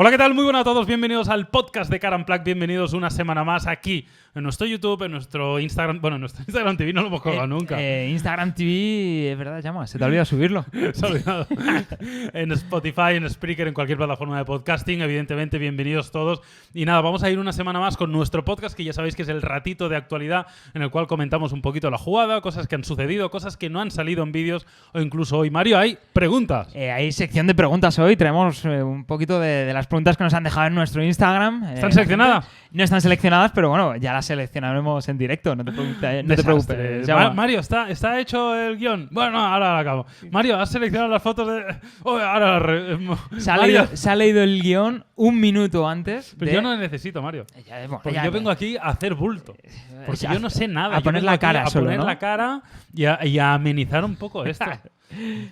Hola, ¿qué tal? Muy buenas a todos. Bienvenidos al podcast de Caran Plaque. Bienvenidos una semana más aquí en nuestro YouTube, en nuestro Instagram. Bueno, en nuestro Instagram TV no lo hemos colgado Eh, nunca. eh, Instagram TV, es verdad, llama, se te olvida subirlo. Se ha olvidado. en Spotify, en Spreaker, en cualquier plataforma de podcasting. Evidentemente, bienvenidos todos. Y nada, vamos a ir una semana más con nuestro podcast, que ya sabéis que es el ratito de actualidad en el cual comentamos un poquito la jugada, cosas que han sucedido, cosas que no han salido en vídeos o incluso hoy. Mario, hay preguntas. Eh, hay sección de preguntas hoy, traemos eh, un poquito de, de las preguntas que nos han dejado en nuestro Instagram. Eh, ¿Están seleccionadas? No están seleccionadas, pero bueno, ya las seleccionaremos en directo, no te, preocupe- no te preocupes. Jaume. Mario, ¿está, ¿está hecho el guion? Bueno, no, ahora lo acabo. Mario, ¿has seleccionado las fotos de...? Oh, ahora... se, ha leído, se ha leído el guion un minuto antes. Pero de- yo no necesito, Mario. Ya, bueno, Porque ya, yo vengo aquí a hacer bulto. Porque a- yo no sé nada. a poner la cara A solo, poner ¿no? la cara y a, y a amenizar un poco esto.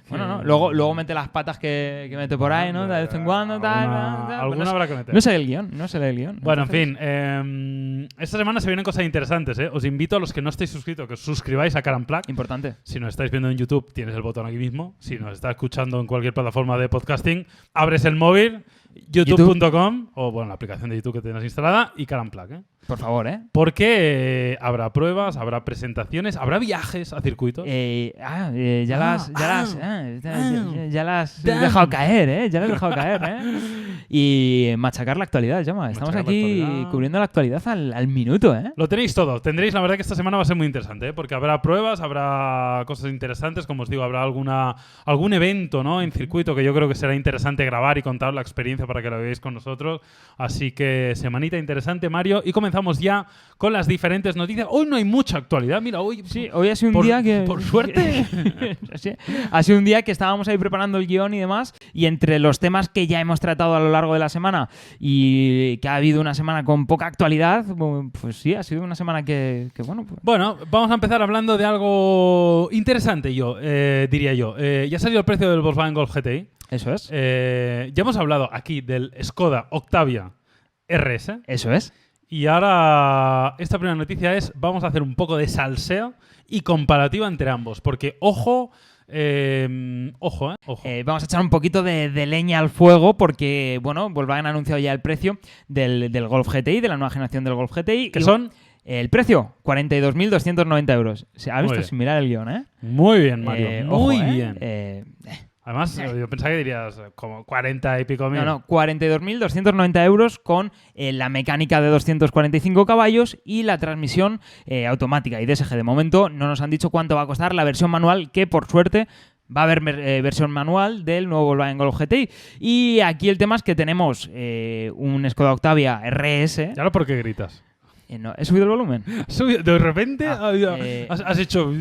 Bueno, no, luego, luego mete las patas que, que mete por ahí, ¿no? De vez en cuando, tal. Alguna- tal, alguna no, habrá que meter. no sé el guion, no sé el guion. Bueno, en fin, eh, esta semana se vienen cosas interesantes. ¿eh? Os invito a los que no estéis suscritos que os suscribáis a Caramplac. Importante. Si nos estáis viendo en YouTube, tienes el botón aquí mismo. Si nos estás escuchando en cualquier plataforma de podcasting, abres el móvil, youtube.com o bueno, la aplicación de YouTube que tienes instalada y Caramplac. ¿eh? Por favor, ¿eh? Porque eh, habrá pruebas, habrá presentaciones, habrá viajes a circuitos. Eh, ah, eh, ya Ah, las, ya ah, las, ya, ah, ya- ya las he damn. dejado caer, ¿eh? Ya las he dejado caer, ¿eh? Y machacar la actualidad, llama. Estamos Machacar la aquí actualidad. cubriendo la actualidad al, al minuto, ¿eh? Lo tenéis todo. Tendréis, la verdad que esta semana va a ser muy interesante, ¿eh? porque habrá pruebas, habrá cosas interesantes, como os digo, habrá alguna algún evento ¿no? en circuito que yo creo que será interesante grabar y contar la experiencia para que lo veáis con nosotros. Así que semanita interesante, Mario. Y comenzamos ya con las diferentes noticias. Hoy no hay mucha actualidad. Mira, hoy Sí, hoy ha sido un Por- día que... por suerte. Ha sido un día que estábamos ahí preparando el guion y demás, y entre los temas que ya hemos tratado a lo largo de la semana y que ha habido una semana con poca actualidad, pues sí, ha sido una semana que, que, bueno, pues, Bueno, vamos a empezar hablando de algo interesante, yo eh, diría yo. Eh, ya ha salido el precio del Volkswagen Golf GTI. eso es. Eh, ya hemos hablado aquí del Skoda Octavia RS. Eso es. Y ahora, esta primera noticia es, vamos a hacer un poco de salseo y comparativa entre ambos. Porque, ojo, eh, ojo, eh, ojo. Eh, vamos a echar un poquito de, de leña al fuego porque, bueno, Volkswagen ha anunciado ya el precio del, del Golf GTI, de la nueva generación del Golf GTI. que son El precio, 42.290 euros. Se ha Muy visto mirar el guion, ¿eh? muy bien, Mario. Eh, muy ojo, ¿eh? bien. Además, yo pensaba que dirías eh, como 40 y pico mil. no, no, 42.290 euros con eh, la mecánica de 245 caballos y la transmisión eh, automática y DSG. De momento no nos han dicho cuánto va a costar la versión manual, que por suerte va a haber eh, versión manual del nuevo Volkswagen Golf GTI. Y aquí el tema es que tenemos un Skoda Octavia RS. ¿Y ahora por qué gritas? Eh, no, ¿He subido el volumen? De repente Ah, eh, has, has hecho...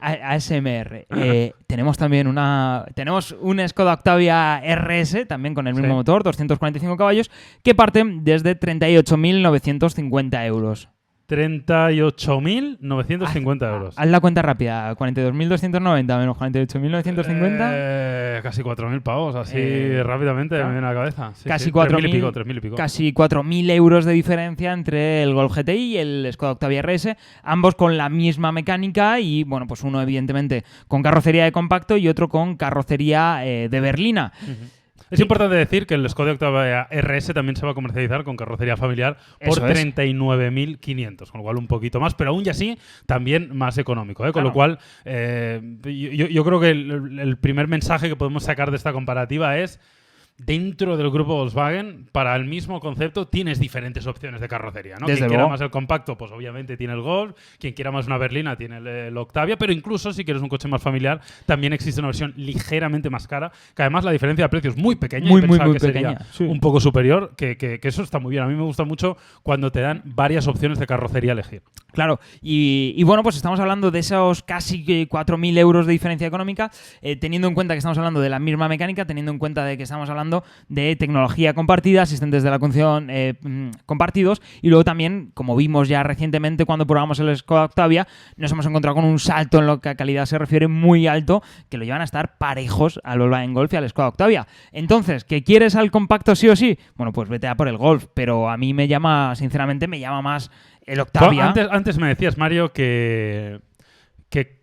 ASMR. Eh, tenemos también una. Tenemos un Skoda Octavia RS, también con el mismo Sí. motor, 245 caballos, que parte desde 38.950 euros. 38.950 euros. Haz la cuenta rápida: 42.290 menos 48.950. Eh, casi 4.000 pavos, así Eh, rápidamente claro. me viene a la cabeza. Sí, Casi sí, 4.000 3.000 y pico, 3.000 y pico. Casi 4.000 euros de diferencia entre el Golf GTI y el Skoda Octavia RS, ambos con la misma mecánica y, bueno, pues uno evidentemente con carrocería de compacto y otro con carrocería eh, de berlina. Es importante decir que el Skoda Octavia RS también se va a comercializar con carrocería familiar por Eso es. 39.500, con lo cual un poquito más, pero aún y así también más económico. ¿eh? Con lo cual, eh, yo, yo creo que el, el primer mensaje que podemos sacar de esta comparativa es dentro del grupo Volkswagen, para el mismo concepto, tienes diferentes opciones de carrocería. ¿no? Desde Quien quiera luego. más el compacto, pues obviamente tiene el Golf. Quien quiera más una berlina, tiene el, el Octavia. Pero incluso si quieres un coche más familiar, también existe una versión ligeramente más cara, que además la diferencia de precio es muy pequeña. Muy, Yo muy, muy que sería pequeña, sí. un poco superior, que, que- que eso está muy bien. A mí me gusta mucho cuando te dan varias opciones de carrocería a elegir. Claro, y, y bueno, pues estamos hablando de esos casi que 4.000 euros de diferencia económica, eh, teniendo en cuenta que estamos hablando de la misma mecánica, teniendo en cuenta de que estamos hablando de tecnología compartida, asistentes de la conducción eh, mm, compartidos, y luego también, como vimos ya recientemente cuando probamos el Skoda Octavia, nos hemos encontrado con un salto en lo que a calidad se refiere muy alto, que lo llevan a estar parejos al Volkswagen Golf y al Skoda Octavia. Entonces, ¿que quieres al compacto sí o sí? Bueno, pues vete a por el Golf, pero a mí me llama, sinceramente, me llama más el Octavia. Antes, antes me decías, Mario, que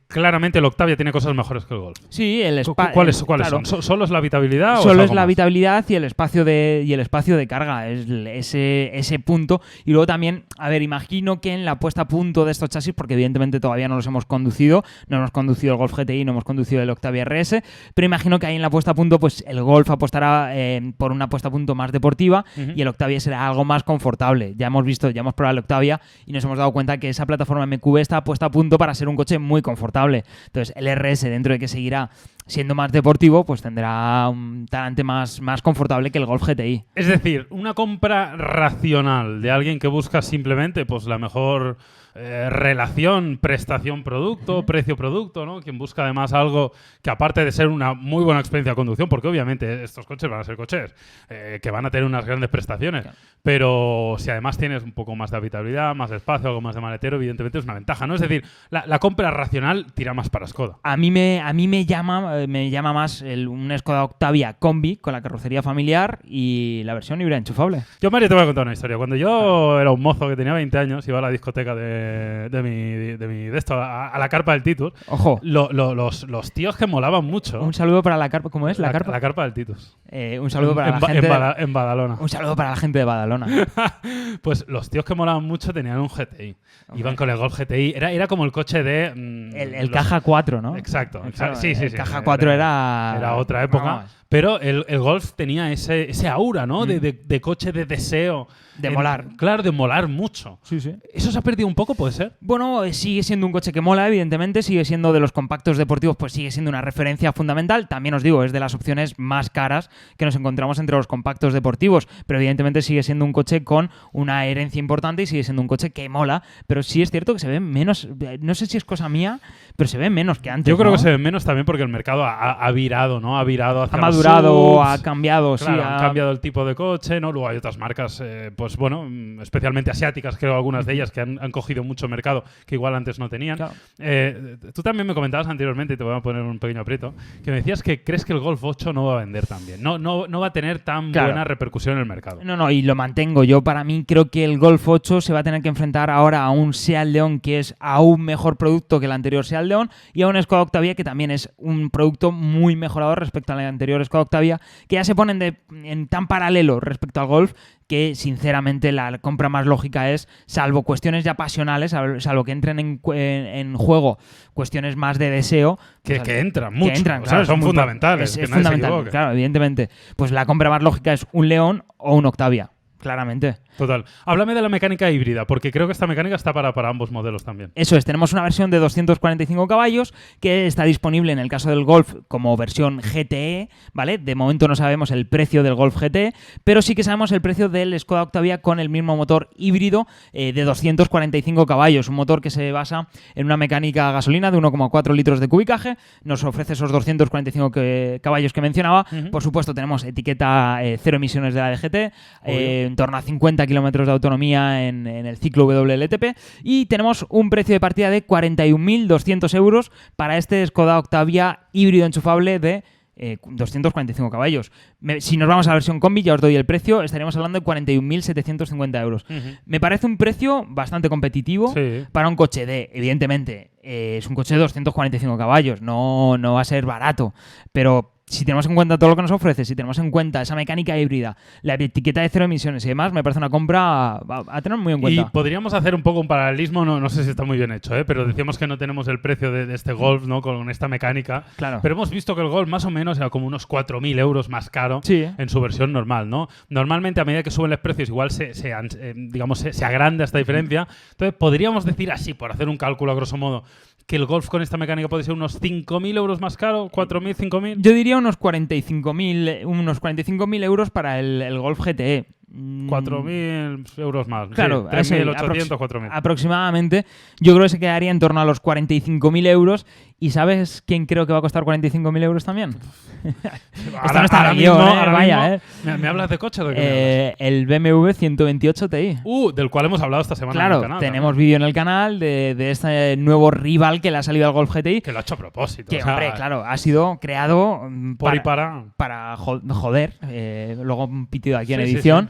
claramente el Octavia tiene cosas mejores que el Golf. Sí, el espacio. ¿Cuáles, cuáles son? ¿So- ¿Solo es la habitabilidad o Solo es algo la más? habitabilidad y el espacio de y el espacio de carga es ese, ese punto y luego también a ver imagino que en la puesta a punto de estos chasis porque evidentemente todavía no los hemos conducido no hemos conducido el Golf GTI no hemos conducido el Octavia RS pero imagino que ahí en la puesta a punto pues el Golf apostará eh, por una puesta a punto más deportiva y el Octavia será algo más confortable ya hemos visto ya hemos probado el Octavia y nos hemos dado cuenta que esa plataforma MQB está puesta a punto para ser un coche muy confortable entonces el RS dentro de que seguirá siendo más deportivo, pues tendrá un talante más, más confortable que el Golf GTI. Es decir, una compra racional de alguien que busca simplemente pues la mejor eh, relación prestación-producto, precio-producto, ¿no? Quien busca además algo que aparte de ser una muy buena experiencia de conducción, porque obviamente estos coches van a ser coches eh, que van a tener unas grandes prestaciones, Claro. pero si además tienes un poco más de habitabilidad, más espacio, algo más de maletero, evidentemente es una ventaja, ¿no? Es decir, la, la compra racional tira más para Skoda. A mí me, a mí me llama, eh, me llama más el, un Skoda Octavia Combi con la carrocería familiar y la versión híbrida enchufable. Yo, Mario, te voy a contar una historia. Cuando yo era un mozo que tenía 20 años, iba a la discoteca de, de mi, de, mi- de esto, a, a la carpa del Titus. Ojo, Lo- lo- los, los tíos que molaban mucho. un saludo para la carpa, ¿cómo es? La, carpa. La carpa del Titus. Eh, un saludo para en, la gente. en de- Bada- en Badalona. un saludo para la gente de Badalona. Pues los tíos que molaban mucho tenían un GTI. Iban con el Golf GTI. Era, era como el coche de. mm, El, el los- caja 4, ¿no? Exacto, exacto. Sí, sí, el sí. caja 4 era. Era otra época. Vamos, Pero el, el Golf tenía ese, ese aura, ¿no? De, de- de coche de deseo. Mm. De En- molar. Claro, de molar mucho. Sí, sí. ¿Eso se ha perdido un poco, puede ser? Bueno, eh, sigue siendo un coche que mola, evidentemente, sigue siendo de los compactos deportivos, pues sigue siendo una referencia fundamental. También os digo, es de las opciones más caras que nos encontramos entre los compactos deportivos, pero evidentemente sigue siendo un coche con una herencia importante y sigue siendo un coche que mola, pero sí es cierto que se ve menos, eh, no sé si es cosa mía, pero se ve menos que antes. Yo creo ¿no? que se ven menos también porque el mercado ha, virado, ¿no? Ha virado hacia madurado, subs. ha cambiado, Claro, sí, han ha- cambiado el tipo de coche, ¿no? Luego hay otras marcas, eh, pues bueno, mm, especialmente asiáticas, creo algunas de ellas, que han, han cogido mucho mercado que igual antes no tenían. Claro. Eh, tú también me comentabas anteriormente, y te voy a poner un pequeño aprieto, que me decías que crees que el Golf 8 no va a vender tan bien, no, no, no va a tener tan Claro. buena repercusión en el mercado. No, no, y lo mantengo. Yo, para mí, creo que el Golf 8 se va a tener que enfrentar ahora a un Seat León que es aún mejor producto que el anterior Seat León y a un Skoda Octavia que también es un producto muy mejorado respecto al anterior Octavia, que ya se ponen de, en tan paralelo respecto al Golf que, sinceramente, la compra más lógica es, salvo cuestiones ya pasionales, sal- salvo que entren en, cu- en- en juego cuestiones más de deseo, Que, pues, que entran que mucho, entran, o sea, claro, son fundamentales. Es, que es fundamental, claro, evidentemente. Pues la compra más lógica es un León o un Octavia, claramente. Total. Háblame de la mecánica híbrida, porque creo que esta mecánica está para, para ambos modelos también. Eso es, tenemos una versión de 245 caballos que está disponible en el caso del Golf como versión GTE, ¿vale? De momento no sabemos el precio del Golf GTE, pero sí que sabemos el precio del Skoda Octavia con el mismo motor híbrido eh, de 245 caballos, un motor que se basa en una mecánica a gasolina de 1,4 litros de cubicaje, nos ofrece esos 245 que- caballos que mencionaba, por supuesto tenemos etiqueta eh, cero emisiones de la DGT, eh, en torno a 50 kilómetros de autonomía en, en el ciclo WLTP y tenemos un precio de partida de 41.200 euros para este Skoda Octavia híbrido enchufable de eh, 245 caballos. Me- si nos vamos a la versión combi, ya os doy el precio, estaríamos hablando de 41.750 euros. Me parece un precio bastante competitivo Sí. para un coche de, evidentemente, eh, es un coche de 245 caballos, no, no va a ser barato, pero si tenemos en cuenta todo lo que nos ofrece, si tenemos en cuenta esa mecánica híbrida, la etiqueta de cero emisiones y demás, me parece una compra a, a tener muy en Y cuenta. podríamos hacer un poco un paralelismo, no, no sé si está muy bien hecho, ¿eh? pero decíamos que no tenemos el precio de, de este Golf ¿no? con esta mecánica. Claro. Pero hemos visto que el Golf más o menos era como unos 4.000 euros más caro Sí. en su versión normal, ¿no? Normalmente a medida que suben los precios igual se, eh, digamos, se, se agranda esta diferencia. Entonces podríamos decir así, por hacer un cálculo a grosso modo, que el Golf con esta mecánica puede ser unos 5.000 euros más caro, 4.000, 5.000. Yo diría unos 45.000 unos 45.000 euros para el, el Golf GTE. Mm, 4.000 euros más. Claro, sí, eso, 3.800, aprox- 4.000. aproximadamente. Yo creo que se quedaría en torno a los 45.000 euros. ¿Y sabes quién creo que va a costar 45.000 euros también? Esto no está en el guion, ¿eh? Vaya, ¿eh? ¿Me, me hablas de coche de Eh, el BMW 128 Ti. Uh, del cual hemos hablado esta semana en el Claro, canal. tenemos vídeo en el canal de, de este nuevo rival que le ha salido al Golf GTI. Que lo ha hecho a propósito. Que, o sea, hombre, claro, ha sido creado mm, Por y para, para. para jo- joder. eh, luego un pitido aquí en Sí, edición.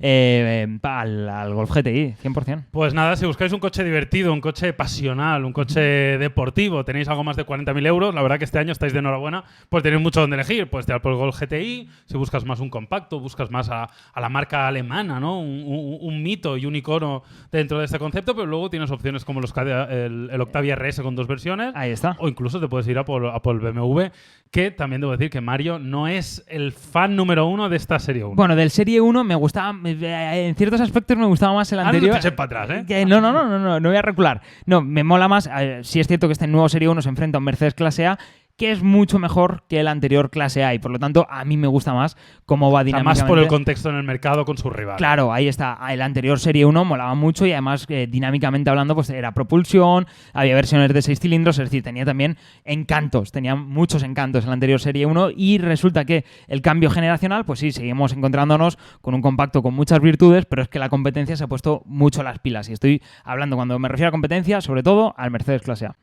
eh, al, al Golf GTI, 100%. Pues nada, si buscáis un coche divertido, un coche pasional, un coche deportivo, tenéis algo más de 40.000 euros, la verdad que este año estáis de enhorabuena, pues tenéis mucho donde elegir. Puedes tirar por el Golf GTI, si buscas más un compacto, buscas más a, a la marca alemana, ¿no? Un, un- un mito y un icono dentro de este concepto, pero luego tienes opciones como los, el, el Octavia RS con dos versiones. Ahí está. O incluso te puedes ir a por, a por el BMW, que también debo decir que Mario no es el fan número uno de esta serie 1. Bueno, del Serie 1 me gustaba, en ciertos aspectos me gustaba más el Ahora no anterior. te eches para atrás, ¿eh? No, no, no, no, no, no voy a recular. No, me mola más. eh, sí es cierto que este nuevo Serie 1 se enfrenta a un Mercedes Clase A, que es mucho mejor que el anterior Clase A y por lo tanto a mí me gusta más cómo va dinámicamente. más por el contexto en el mercado con su rival. Claro, ahí está. El anterior Serie 1 molaba mucho y además eh, dinámicamente hablando pues era propulsión, había versiones de 6 cilindros, es decir, tenía también encantos, tenía muchos encantos el anterior Serie 1 y resulta que el cambio generacional, pues sí, seguimos encontrándonos con un compacto con muchas virtudes, pero es que la competencia se ha puesto mucho las pilas y estoy hablando cuando me refiero a competencia, sobre todo al Mercedes Clase A.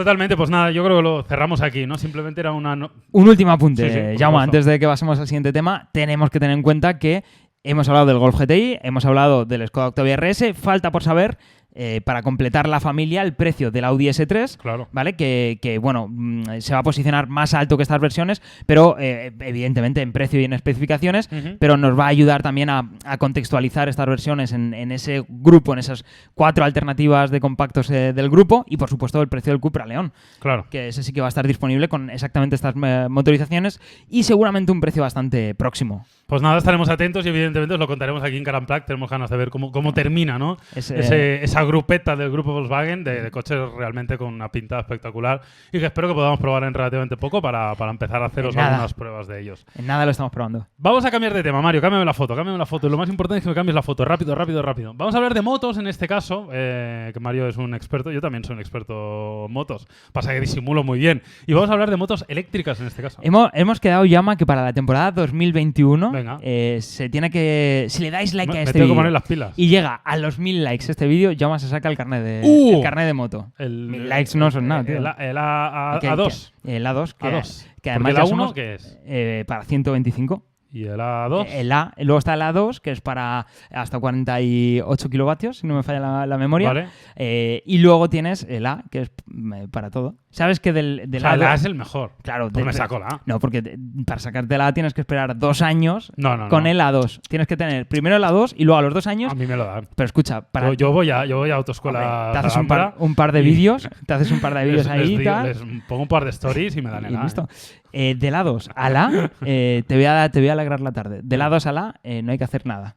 Totalmente, pues nada, yo creo que lo cerramos aquí, ¿no? Simplemente era una... no- Un último apunte, Sí, sí, Jaume, supuesto. antes de que pasemos al siguiente tema, tenemos que tener en cuenta que hemos hablado del Golf GTI, hemos hablado del Skoda Octavia RS, falta por saber, eh, para completar la familia, el precio del Audi S3, Claro. ¿vale? Que, que, bueno, mm, se va a posicionar más alto que estas versiones, pero eh, evidentemente en precio y en especificaciones, pero nos va a ayudar también a, a contextualizar estas versiones en, en ese grupo, en esas cuatro alternativas de compactos eh, del grupo y, por supuesto, el precio del Cupra León Claro. que ese sí que va a estar disponible con exactamente estas eh, motorizaciones y seguramente un precio bastante próximo. Pues nada, estaremos atentos y evidentemente os lo contaremos aquí en Caramplac. Tenemos ganas de ver cómo, cómo termina, ¿no? Ese- Ese- esa grupeta del grupo Volkswagen de, de coches realmente con una pinta espectacular y que espero que podamos probar en relativamente poco para, para empezar a haceros algunas pruebas de ellos. En nada lo estamos probando. Vamos a cambiar de tema, Mario. Cámbiame la foto, cámbiame la foto. Lo más importante es que me cambies la foto. Rápido, rápido, rápido. Vamos a hablar de motos en este caso, eh, que Mario es un experto. Yo también soy un experto en motos. Pasa que disimulo muy bien. Y vamos a hablar de motos eléctricas en este caso. Hemos, hemos quedado, Llama, que para la temporada 2021 Venga. eh, se tiene que... Si le dais like Me, a este vídeo y llega a los mil likes este vídeo, Llama se saca el carnet de, ¡Uh! el carnet de moto. El, Mil likes no son nada, tío. El, A- el A, a, Que- A2. que- el A2, que, A2. que Porque además el ya A1 somos, ¿qué es? eh, para 125. Y el A2. El A, luego está el A2, que es para hasta 48 kilovatios, si no me falla la, la memoria. Vale. Eh, y luego tienes el A, que es mm, para todo. ¿Sabes que del, O del A A2 es el mejor. Claro, Pues me saco la A. No, porque te- para sacarte la A tienes que esperar dos años No, no, con no. el A2. Tienes que tener primero el A2 y luego a los dos años. A mí me lo dan. Pero escucha, para. Yo, yo voy a, yo voy a autoescuela. hombre, te haces un par, un par de vídeos, te haces un par de vídeos ahí les y digo- tal. les pongo un par de stories y me dan el A. listo. ¿eh? Eh, del A2 al A, eh, te, voy a, te voy a alegrar la tarde. Del A2 al A, eh, no hay que hacer nada.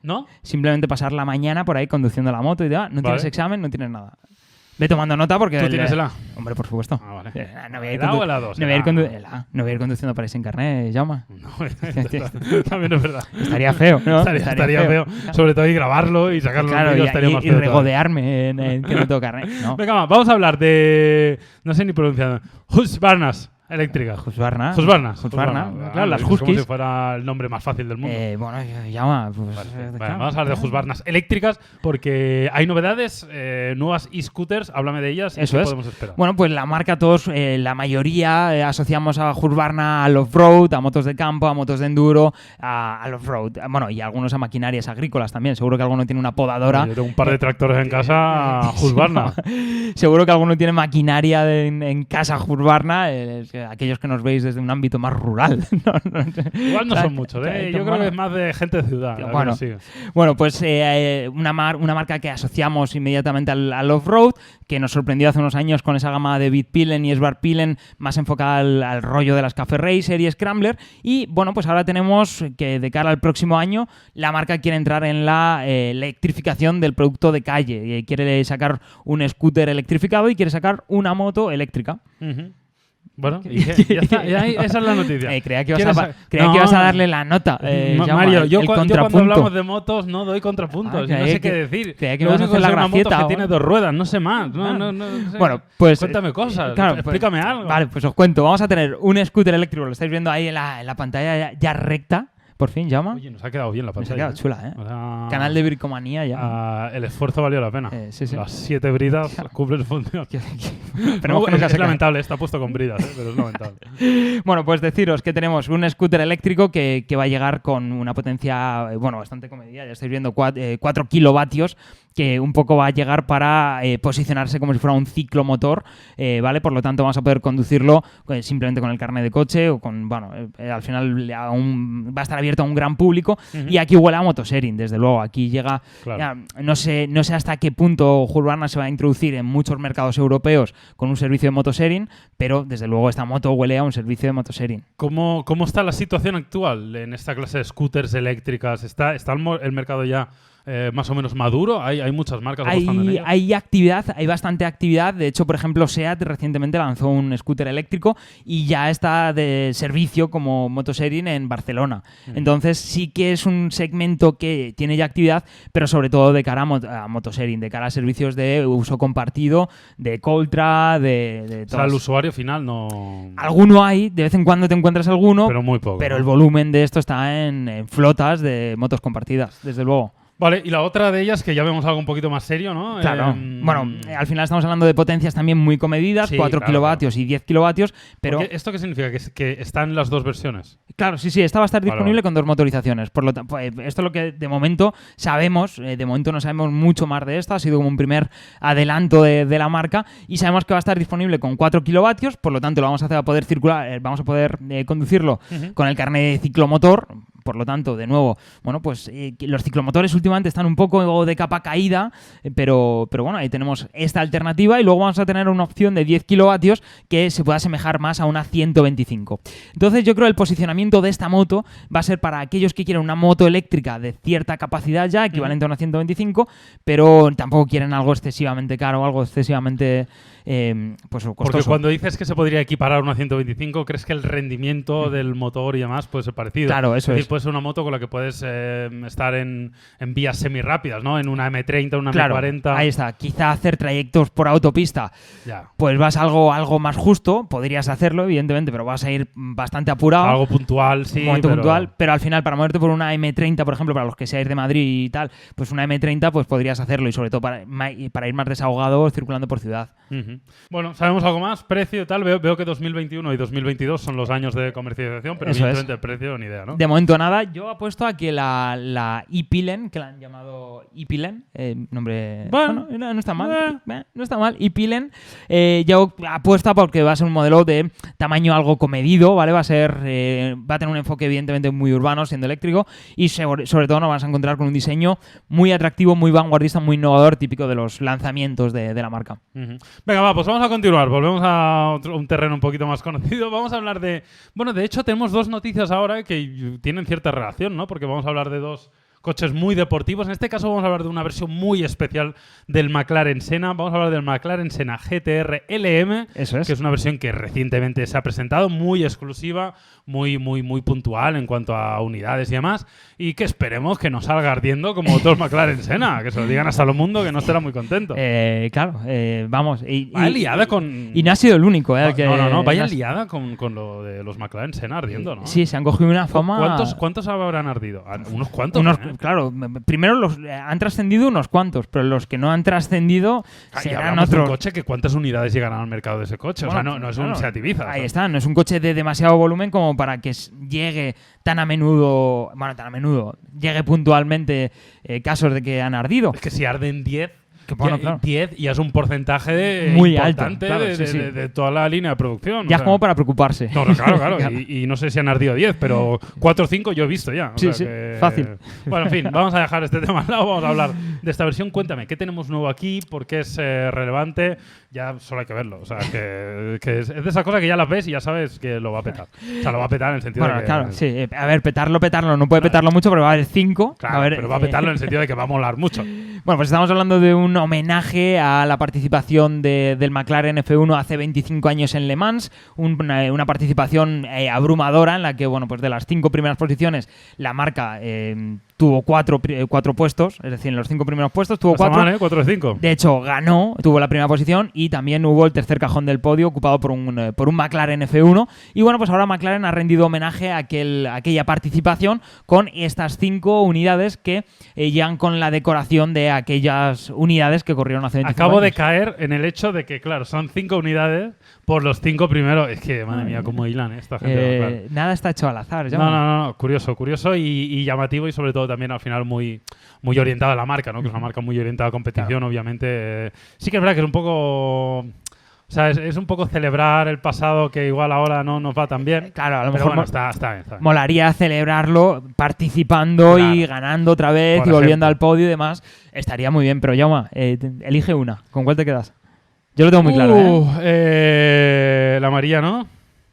¿No? Simplemente pasar la mañana por ahí conduciendo la moto y ya, no Vale. tienes examen, no tienes nada. Ve tomando nota porque. ¿Tú el- tienes el A? Hombre, por supuesto. Ah, vale. Eh, no voy a ir, ¿El A condu- o el A2? no voy a ir El A. condu- el A. No voy a ir conduciendo para sin carnet, llama. No, también es verdad. Estaría feo, ¿no? Estaría, estaría feo. Sobre todo y grabarlo y sacarlo Claro, y, estaría y- más y feo regodearme en, en que no tengo carnet. No. Venga, va, vamos a hablar de. No sé ni pronunciar. Husqvarnas eléctrica. Husqvarna. Husqvarna. Husqvarna. Claro, las es Como Huskies. si fuera el nombre más fácil del mundo. Eh, bueno, llama. Pues, Vale, eh, vale, vamos a hablar de. Husqvarnas eléctricas porque hay novedades, eh, nuevas e-scooters. Háblame de ellas y Eso qué es. podemos esperar. Bueno, pues la marca todos, eh, la mayoría eh, asociamos a Husqvarna al off-road, a motos de campo, a motos de enduro, a- al off-road. Bueno, y algunos a maquinarias agrícolas también. Seguro que alguno tiene una podadora. Yo tengo un par de tractores en casa, Husqvarna. Seguro que alguno tiene maquinaria en, en casa Husqvarna, es que aquellos que nos veis desde un ámbito más rural. No, no sé. Igual no son muchos, ¿eh? Yo creo bueno. que es más de gente de ciudad. Bueno. Bueno, pues eh, eh, una, mar- una marca que asociamos inmediatamente al, al off-road, que nos sorprendió hace unos años con esa gama de Bitpilen y Svartpilen más enfocada al, al rollo de las Café Racer y Scrambler. Y bueno, pues ahora tenemos que de cara al próximo año la marca quiere entrar en la eh, electrificación del producto de calle. Quiere sacar un scooter electrificado y quiere sacar una moto eléctrica. Ujú. Bueno, y qué, ya está, ya esa es la noticia. Eh, creía que ibas, ¿Quieres a, creía No. que ibas a darle la nota. eh, Ma- Jaume, Mario, yo, el cua- yo cuando contrapunto. hablamos de motos no doy contrapuntos. Ah, no sé que- qué decir. creía que Lo ibas a hacer la sé una moto gracieta que tiene dos ruedas, no sé más. No, Ah. sé. Bueno, pues. Cuéntame cosas, claro, pues- explícame algo. Vale, pues os cuento. Vamos a tener un scooter eléctrico, lo estáis viendo ahí en la, en la pantalla ya, ya recta, por fin, llama. Oye, nos ha quedado bien la Nos ha pantalla. quedado chula, ¿eh? Sea, Canal de bricomanía ya. ah, el esfuerzo valió la pena. Eh, sí, sí. Las siete bridas cumplen su función. Que- No, que es, es lamentable, está puesto con bridas, ¿eh? pero es lamentable. Bueno, pues deciros que tenemos un scooter eléctrico que, que va a llegar con una potencia, eh, bueno, bastante comedida, ya estáis viendo 4 kilovatios, que un poco va a llegar para eh, posicionarse como si fuera un ciclomotor, eh, ¿vale? Por lo tanto, vamos a poder conducirlo eh, simplemente con el carnet de coche o con, bueno, al final a un- va a estar abierto a un gran público y aquí huele a motosharing, desde luego. Aquí llega, Claro. ya, no, sé, no sé hasta qué punto Hurbarna se va a introducir en muchos mercados europeos con un servicio de motosharing, pero desde luego esta moto huele a un servicio de motosharing. ¿Cómo, ¿Cómo está la situación actual en esta clase de scooters eléctricas? ¿Está, está el mercado ya eh, más o menos maduro? ¿Hay, hay muchas marcas en Hay, ello? hay actividad, hay bastante actividad. De hecho, por ejemplo, SEAT recientemente lanzó un scooter eléctrico y ya está de servicio como motosharing en Barcelona. Mm. Entonces, sí que es un segmento que tiene ya actividad, pero sobre todo de cara a, mot- a motosharing, de cara a servicios de uso compartido, de Coltra, de, de O sea, el usuario final no... Alguno hay, de vez en cuando te encuentras alguno, Pero muy poco. pero ¿no? el volumen de esto está en, en flotas de motos compartidas, desde luego. Vale, y la otra de ellas, que ya vemos algo un poquito más serio, ¿no? Claro. Em, bueno, eh, al final estamos hablando de potencias también muy comedidas, Sí, 4 claro, kilovatios y 10 kilovatios, pero porque ¿Esto qué significa? ¿Que, es- que están las dos versiones? claro, sí, sí, esta va a estar Vale, disponible vale. con dos motorizaciones. Por lo ta- pues, esto es lo que de momento sabemos, eh, de momento no sabemos mucho más de esto, ha sido como un primer adelanto de, de la marca y sabemos que va a estar disponible con 4 kilovatios, por lo tanto lo vamos a hacer a poder circular, eh, vamos a poder conducirlo con el carnet de ciclomotor. Por lo tanto, de nuevo, bueno, pues eh, los ciclomotores últimamente están un poco de capa caída, eh, pero, pero bueno, ahí tenemos esta alternativa y luego vamos a tener una opción de 10 kilovatios que se pueda asemejar más a una 125. Entonces yo creo que el posicionamiento de esta moto va a ser para aquellos que quieren una moto eléctrica de cierta capacidad ya, equivalente a una 125, pero tampoco quieren algo excesivamente caro, algo excesivamente eh, pues, Porque cuando dices que se podría equiparar a una 125, ¿crees que el rendimiento del motor y demás puede ser parecido? Claro, eso decir, es. puede ser una moto con la que puedes eh, estar en, en vías semirápidas, ¿no? En una M30, una Claro, M40. ahí está. Quizá hacer trayectos por autopista Ya. pues vas algo, algo más justo, podrías hacerlo, evidentemente, pero vas a ir bastante apurado. Algo puntual, sí. un momento pero- puntual, pero al final, para moverte por una M30, por ejemplo, para los que seáis de Madrid y tal, pues una M30, pues podrías hacerlo y sobre todo para, ir más desahogado circulando por ciudad. Ujú. Bueno, ¿sabemos algo más? Precio y tal. Veo, veo que 2021 y 2022 son los años de comercialización, pero evidentemente el precio ni idea, ¿no? De momento nada, yo apuesto a que la, la Ipilen, que la han llamado Ipilen, eh, nombre... Bueno. no, no está mal, Eh. eh, no está mal, Ipilen, eh, yo apuesto porque va a ser un modelo de tamaño algo comedido, ¿vale? Va a ser, eh, va a tener un enfoque evidentemente muy urbano, siendo eléctrico, y sobre, sobre todo nos vas a encontrar con un diseño muy atractivo, muy vanguardista, muy innovador, típico de los lanzamientos de, de la marca. Venga, pues vamos a continuar. Volvemos a un terreno un poquito más conocido. Vamos a hablar de. Bueno, de hecho, tenemos dos noticias ahora que tienen cierta relación, ¿no? Porque vamos a hablar de dos coches muy deportivos. En este caso, vamos a hablar de una versión muy especial del McLaren Senna. Vamos a hablar del McLaren Senna GTR LM. Eso es. Que es una versión que recientemente se ha presentado, muy exclusiva, muy, muy, muy puntual en cuanto a unidades y demás. Y que esperemos que no salga ardiendo como otros McLaren Senna. Que se lo digan hasta el mundo, que no estará muy contento. Eh, claro, eh, vamos. Y, Vaya y- liada con. y no ha sido el único, ¿eh? que- no, no, no, vaya liada con, con lo de los McLaren Senna ardiendo, ¿no? Sí, se han cogido una ¿Cu- fama. ¿Cuántos, ¿Cuántos habrán ardido? Ah, Unos cuantos. Unos- ¿eh? Claro, primero los eh, han trascendido unos cuantos, pero los que no han trascendido Ah, serán de un otros. coche que cuántas unidades llegarán al mercado de ese coche. o sea, no, no es claro, un Seat Ibiza. Ahí o sea. está, no es un coche de demasiado volumen como para que llegue tan a menudo, bueno, tan a menudo, llegue puntualmente eh, casos de que han ardido. Es que si arden 10, Que bueno, ya, claro. 10 ya es un porcentaje de- Muy alto, importante claro, de, sí, de- de- toda la línea de producción. o Ya es sea. como para preocuparse. No, no, claro, claro. Y, y no sé si han ardido 10, pero 4 o 5 yo he visto ya. o Sí, sea sí, que- fácil. Bueno, en fin, vamos a dejar este tema al lado. Vamos a hablar de esta versión. Cuéntame, ¿qué tenemos nuevo aquí? ¿Por qué es eh, relevante? Ya solo hay que verlo. O sea, que, que es, es de esas cosas que ya las ves y ya sabes que lo va a petar. O sea, lo va a petar en el sentido Bueno, de que. claro, sí. eh, A ver, petarlo, petarlo. No puede petarlo mucho, pero va a haber cinco. Claro, va a haber, pero va a eh, petarlo en el sentido de que va a molar mucho. Bueno, pues estamos hablando de un homenaje a la participación de- del McLaren F1 hace 25 años en Le Mans, un- una, una participación eh, abrumadora en la que, bueno, pues de las cinco primeras posiciones la marca eh, tuvo cuatro, eh, cuatro puestos, es decir, en los cinco primeros puestos tuvo cuatro. mal, ¿eh? 4 de 5. De hecho, ganó, tuvo la primera posición y también hubo el tercer cajón del podio ocupado por un, eh, por un McLaren F1. Y bueno, pues ahora McLaren ha rendido homenaje a, aquel, a aquella participación con estas cinco unidades que eh, llegan con la decoración de aquellas unidades que corrieron hace 25 Acabo de caer en el hecho de que, claro, son 5 unidades por los 5 primeros. Es que, madre mía, cómo hilan ¿eh? esta gente. Eh, nada está hecho al azar. No, no, no, no, curioso, curioso y, y llamativo y sobre todo también al final muy, muy orientado a la marca, ¿no? Que es una marca muy orientada a competición, obviamente. Eh, sí que es verdad que es un poco... O sea, es, es un poco celebrar el pasado que igual ahora no nos va tan bien. Claro, a lo mejor bueno, está, está bien, está bien. molaría celebrarlo participando y ganando otra vez Por y volviendo ejemplo. al podio y demás. Estaría muy bien, pero Yauma, eh, elige una. ¿Con cuál te quedas? Yo lo tengo muy claro, ¿eh? Uh, eh, la amarilla, ¿no?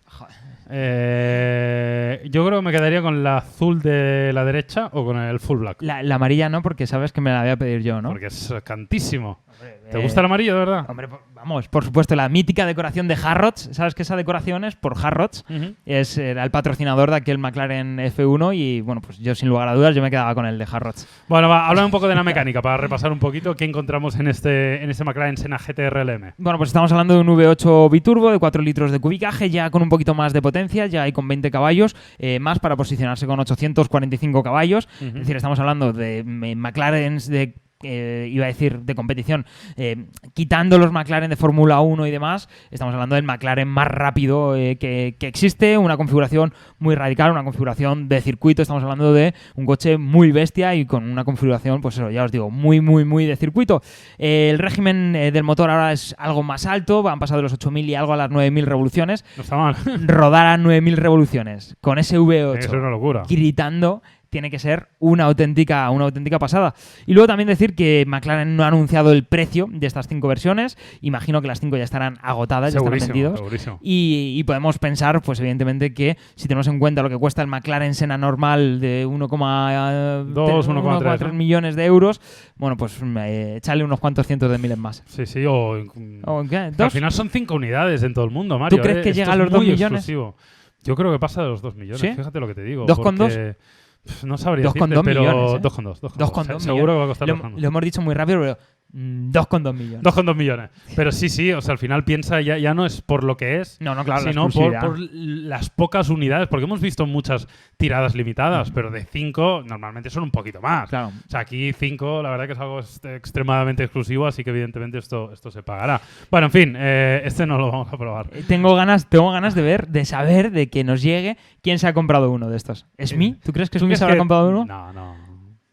Joder. Eh, yo creo que me quedaría con la azul de la derecha o con el full black. La, la amarilla no, porque sabes que me la voy a pedir yo, ¿no? Porque es cantísimo. ¿Te Eh, gusta el amarillo, de verdad? Hombre, vamos, por supuesto, la mítica decoración de Harrods. ¿Sabes que esa decoración es por Harrods? Es era el patrocinador de aquel McLaren F1 y, bueno, pues yo sin lugar a dudas yo me quedaba con el de Harrods. Bueno, va, habla un poco de la mecánica para repasar un poquito qué encontramos en este, en este McLaren Senna GT-RLM. Bueno, pues estamos hablando de un V8 biturbo de 4 litros de cubicaje, ya con un poquito más de potencia, ya hay con 20 caballos, eh, más para posicionarse con 845 caballos. Es decir, estamos hablando de mm, McLarens de. Eh, iba a decir de competición, eh, quitando los McLaren de Fórmula 1 y demás, estamos hablando del McLaren más rápido eh, que, que existe, una configuración muy radical, una configuración de circuito, estamos hablando de un coche muy bestia y con una configuración, pues eso, ya os digo, muy, muy, muy de circuito. Eh, el régimen del motor ahora es algo más alto, han pasado de los 8.000 y algo a las 9.000 revoluciones. No está mal. Rodar a 9.000 revoluciones con ese V8 es una locura. gritando tiene que ser una auténtica, una auténtica pasada. Y luego también decir que McLaren no ha anunciado el precio de estas cinco versiones. Imagino que las cinco ya estarán agotadas, ya estarán Segurísimo, vendidos. segurísimo. Y, y podemos pensar, pues evidentemente, que si tenemos en cuenta lo que cuesta el McLaren Senna normal de 1,2, Dos, 1,3, 1,3 ¿no? millones de euros, bueno, pues eh, echarle unos cuantos cientos de miles más. Sí, sí, o... ¿O qué? Al ¿Dos? final son cinco unidades en todo el mundo, Mario. crees ¿eh? que Esto llega a los dos muy millones? exclusivo. Yo creo que pasa de los dos millones. ¿Sí? Fíjate lo que te digo. ¿Dos con Pf, No sabría Dos con decirte, dos pero millones, ¿eh? dos con dos. Dos con Dos con Seguro que va a costar Lo, dos con dos. lo hemos dicho muy rápido, pero mm, dos con dos millones. Dos con dos millones. Pero sí, sí, o sea, al final piensa, ya, ya no es por lo que es, No, no, claro, la sino por, las pocas unidades, porque hemos visto muchas tiradas limitadas, pero de cinco normalmente son un poquito más. Claro. O sea, aquí cinco, la verdad que es algo extremadamente exclusivo, así que evidentemente esto, esto se pagará. Bueno, en fin, eh, este no lo vamos a probar. Eh, Tengo ganas, tengo ganas de ver, de saber, de que nos llegue quién se ha comprado uno de estos. ¿Esmi? ¿Tú crees que ¿Tú Esmi crees se habrá que- comprado uno? No, no.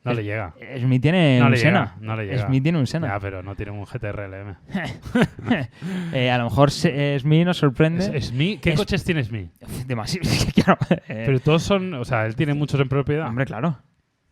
No Es- le llega. Esmi tiene No un Sena. No le llega. Esmi tiene un Sena. Ya, pero no tiene un GTRLM. Eh, a lo mejor se- Esmi nos sorprende. Es, Esmi- ¿Qué Es- coches tiene Esmi? Demasiado. claro. eh, Pero todos son, o sea, él tiene muchos en propiedad. hombre, claro.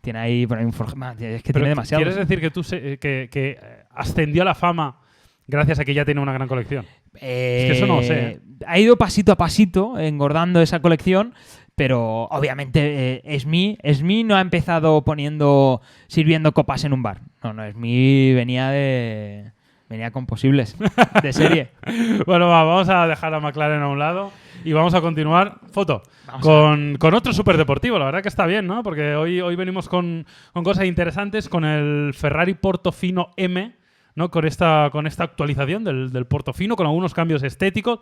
Tiene ahí por ahí un Forge- Es que Pero tiene demasiado. ¿Quieres decir que tú se- eh, que, que, eh, ascendió a la fama gracias a que ya tiene una gran colección? Eh, que eso no lo sé, ¿eh? Ha ido pasito a pasito engordando esa colección, pero obviamente eh, Esmi no ha empezado poniendo sirviendo copas en un bar. No, no, Esmi venía de venía con posibles de serie. Bueno, va, vamos a dejar a McLaren a un lado y vamos a continuar. Foto. Vamos Con, con otro superdeportivo, la verdad que está bien, ¿no? Porque hoy, hoy venimos con, con cosas interesantes, con el Ferrari Portofino M, ¿no? Con esta, con esta actualización del, del Portofino, con algunos cambios estéticos.